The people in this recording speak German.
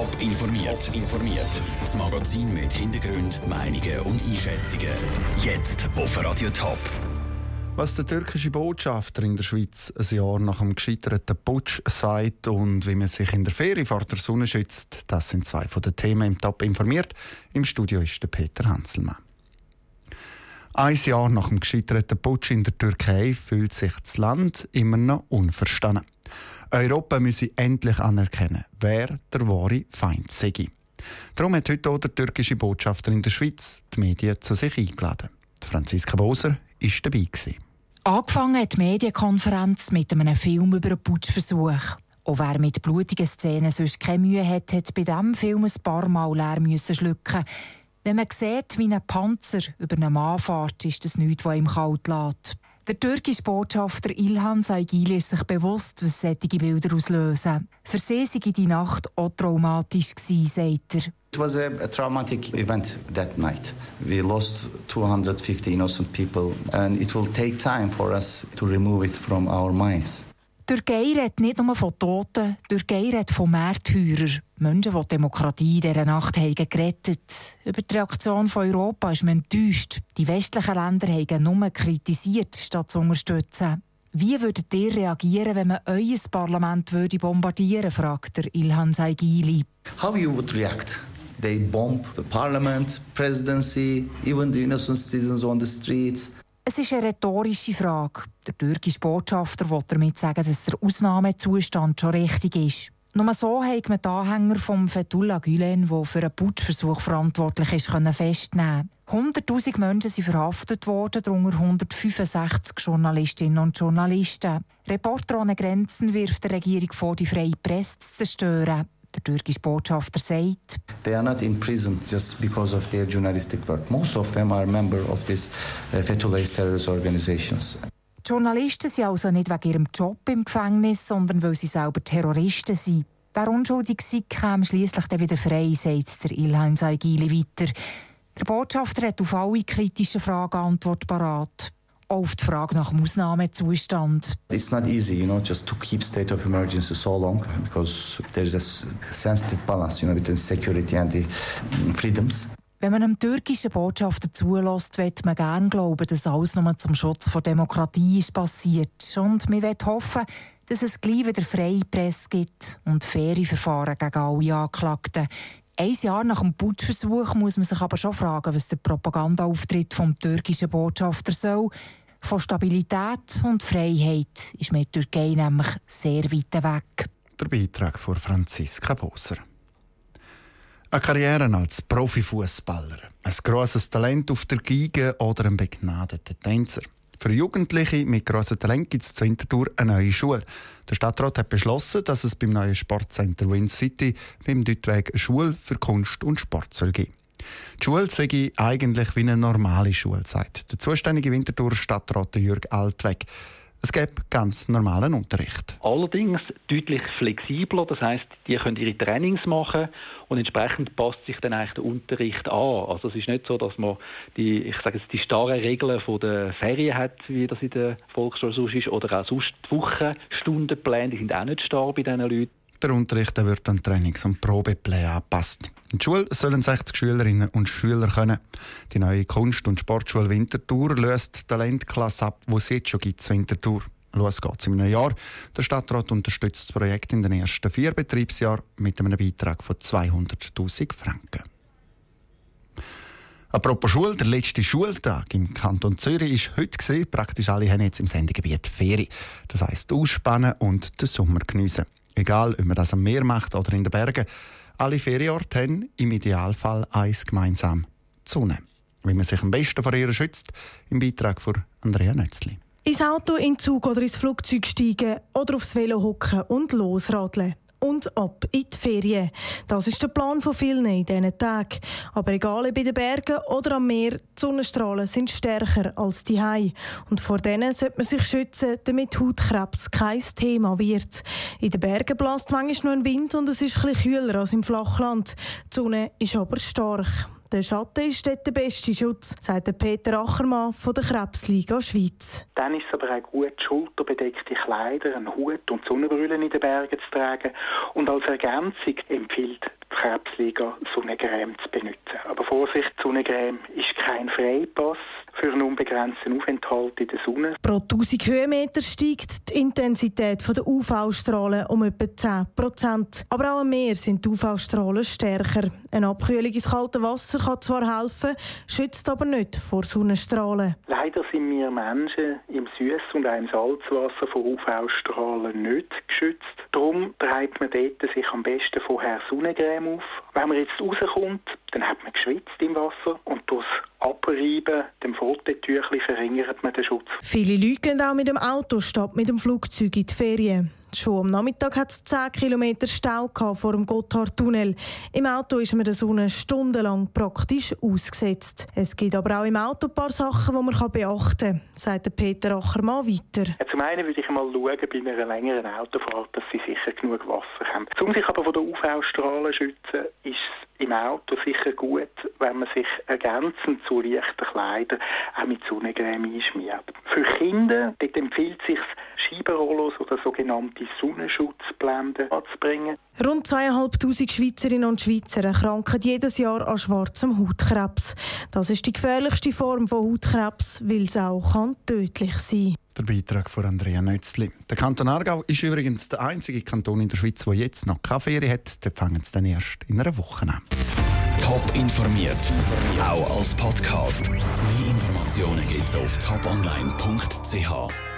Top informiert. informiert. Das Magazin mit Hintergrund, Meinungen und Einschätzungen. Jetzt auf Radio Top. Was der türkische Botschafter in der Schweiz ein Jahr nach dem gescheiterten Putsch sagt und wie man sich in der Ferie vor der Sonne schützt, das sind zwei von den Themen im Top informiert. Im Studio ist der Peter Hanselmann. Ein Jahr nach dem gescheiterten Putsch in der Türkei fühlt sich das Land immer noch unverstanden. Europa müsse endlich anerkennen, wer der wahre Feind sei. Darum hat heute auch der türkische Botschafter in der Schweiz die Medien zu sich eingeladen. Franziska Boser war dabei. Angefangen hat die Medienkonferenz mit einem Film über einen Putschversuch. Auch wer mit blutigen Szenen sonst keine Mühe hat, hat bei diesem Film ein paar Mal leer müssen schlucken. Wenn man sieht, wie ein Panzer über einen Mann fährt, ist das nichts, was ihm kalt lässt. Der türkische Botschafter Ilhan Saigili ist sich bewusst, was solche Bilder auslösen. Für sie sei die Nacht auch traumatisch gewesen, sagt er. It was a, a traumatic event that night. We lost 250 innocent people and it will take time for us to remove it from our minds. Türkei redet nicht nur von Toten, Türkei redet von Märtyrern. Menschen, die die Demokratie in dieser Nacht haben gerettet Über die Reaktion von Europa ist man enttäuscht. Die westlichen Länder haben nur kritisiert, statt zu unterstützen. Wie würdet ihr reagieren, wenn man euer Parlament würde bombardieren fragt der Ilhan Saigili. How you would react? They bomb the parliament, presidency, even the innocent citizens on the streets. Es ist eine rhetorische Frage. Der türkische Botschafter will damit sagen, dass der Ausnahmezustand schon richtig ist. Nur so hat man die Anhänger von Fethullah Gülen, der für einen Putschversuch verantwortlich ist, festnehmen 100.000 Menschen sind verhaftet worden, darunter 165 Journalistinnen und Journalisten. Reporter ohne Grenzen wirft der Regierung vor, die freie Presse zu zerstören. Der türkische Botschafter sagt, They are not in prison just because of their journalistic work. Most of them are members of these uh, Fethullahist terrorist organizations. Die Journalisten sind also nicht wegen ihrem Job im Gefängnis, sondern weil sie selber Terroristen sind. Wer unschuldig sei, kam schliesslich dann wieder frei, sagt der Ilhan Saigili weiter. Der Botschafter hat auf alle kritischen Fragen Antwort parat auf die Frage nach dem Ausnahmezustand. It's not easy, you know, just to keep state of emergency so long because there is a sensitive balance, you know, between security and the freedoms. Wenn man einem türkischen Botschafter zulässt, wird man gerne glauben, dass alles nur zum Schutz der Demokratie ist passiert. Und man wird hoffen, dass es gleich wieder freie Presse gibt und faire Verfahren gegen alle Anklagten. Ein Jahr nach dem Putschversuch muss man sich aber schon fragen, was der Propagandaauftritt vom türkischen Botschafter soll. Von Stabilität und Freiheit ist mit Türkei nämlich sehr weit weg. Der Beitrag von Franziska Boser. Eine Karriere als Profifußballer, ein grosses Talent auf der Geige oder ein begnadeter Tänzer. Für Jugendliche mit grossem Talent gibt es zur Winterthur eine neue Schule. Der Stadtrat hat beschlossen, dass es beim neuen Sportcenter Win City beim Deutweg eine Schule für Kunst und Sport soll geben. Die Schule sei eigentlich wie eine normale Schule, sagt der zuständige Winterthur Stadtrat Jürg Altweg. Es gibt ganz normalen Unterricht. Allerdings deutlich flexibler, das heißt, die können ihre Trainings machen und entsprechend passt sich dann eigentlich der Unterricht an. Also es ist nicht so, dass man die, ich sage jetzt, die starren Regeln von der Ferien hat, wie das in der Volksschule sonst ist, oder auch sonst die Wochenstundenpläne, die sind auch nicht starr bei diesen Leuten. Der Unterricht wird an Trainings- und Probepläne angepasst. In die Schule sollen 60 Schülerinnen und Schüler können. Die neue Kunst- und Sportschule Winterthur löst die Talentklasse ab, die es jetzt schon gibt zu Winterthur. Los geht's im neuen Jahr. Der Stadtrat unterstützt das Projekt in den ersten vier Betriebsjahren mit einem Beitrag von 200.000 Franken. Apropos Schule, der letzte Schultag im Kanton Zürich ist heute gesehen. Praktisch alle haben jetzt im Sendegebiet Ferien. Das heisst ausspannen und den Sommer geniessen. Egal, ob man das am Meer macht oder in den Bergen. Alle Ferienorte haben im Idealfall eins gemeinsam: die Sonne. Wie man sich am besten vor ihr schützt, im Beitrag von Andrea Nötzli. Ins Auto, in den Zug oder ins Flugzeug steigen oder aufs Velo hocken und losradeln und ab in die Ferien. Das ist der Plan von vielen in diesen Tagen. Aber egal ob in den Bergen oder am Meer, die Sonnenstrahlen sind stärker als die Hai. Und vor denen sollte man sich schützen, damit Hautkrebs kein Thema wird. In den Bergen bläst manchmal noch ein Wind und es ist etwas kühler als im Flachland. Die Sonne ist aber stark. Der Schatten ist dort der beste Schutz, sagt Peter Achermann von der Krebsliga Schweiz. Dann ist es aber auch gut, schulterbedeckte Kleider, einen Hut und Sonnenbrille in den Bergen zu tragen. Und als Ergänzung empfiehlt Krebsliga Sonnencreme zu benutzen. Aber Vorsicht, Sonnencreme ist kein Freipass für einen unbegrenzten Aufenthalt in der Sonne. Pro 1000 Höhenmeter steigt die Intensität der UV-Strahlen um etwa 10 Prozent. Aber auch am Meer sind die UV-Strahlen stärker. Eine Abkühlung ins kalte Wasser kann zwar helfen, schützt aber nicht vor Sonnenstrahlen. Leider sind wir Menschen im Süß- und auch im Salzwasser vor UV-Strahlen nicht geschützt. Darum treibt man dort sich am besten vorher Sonnencreme auf. Wenn man jetzt rauskommt, dann hat man geschwitzt im Wasser und durch Abreiben, dem Fototüchli, verringert man den Schutz. Viele Leute gehen auch mit dem Auto statt mit dem Flugzeug in die Ferien. Schon am Nachmittag hat es 10 km Stau vor dem Gotthardtunnel. Im Auto ist man der Sonne stundenlang praktisch ausgesetzt. Es gibt aber auch im Auto ein paar Sachen, die man beachten kann, sagt Peter Achermann weiter. Ja, zum einen würde ich mal schauen bei einer längeren Autofahrt, dass sie sicher genug Wasser haben. Um sich aber von der UV-Strahlen zu schützen, ist es im Auto sicher gut, wenn man sich ergänzend zu leichten Kleidern auch mit Sonnencreme einschmiert. Für Kinder dort empfiehlt sich Scheibenrollos oder sogenannte Sonnenschutzblenden anzubringen. Rund 2'500 Schweizerinnen und Schweizer erkranken jedes Jahr an schwarzem Hautkrebs. Das ist die gefährlichste Form von Hautkrebs, weil es auch kann tödlich sein der Beitrag von Andrea Nötzli. Der Kanton Aargau ist übrigens der einzige Kanton in der Schweiz, der jetzt noch keine Ferien hat. Dort fangen sie dann erst in einer Woche an. Top informiert, auch als Podcast. Mehr Informationen gibt es auf toponline.ch.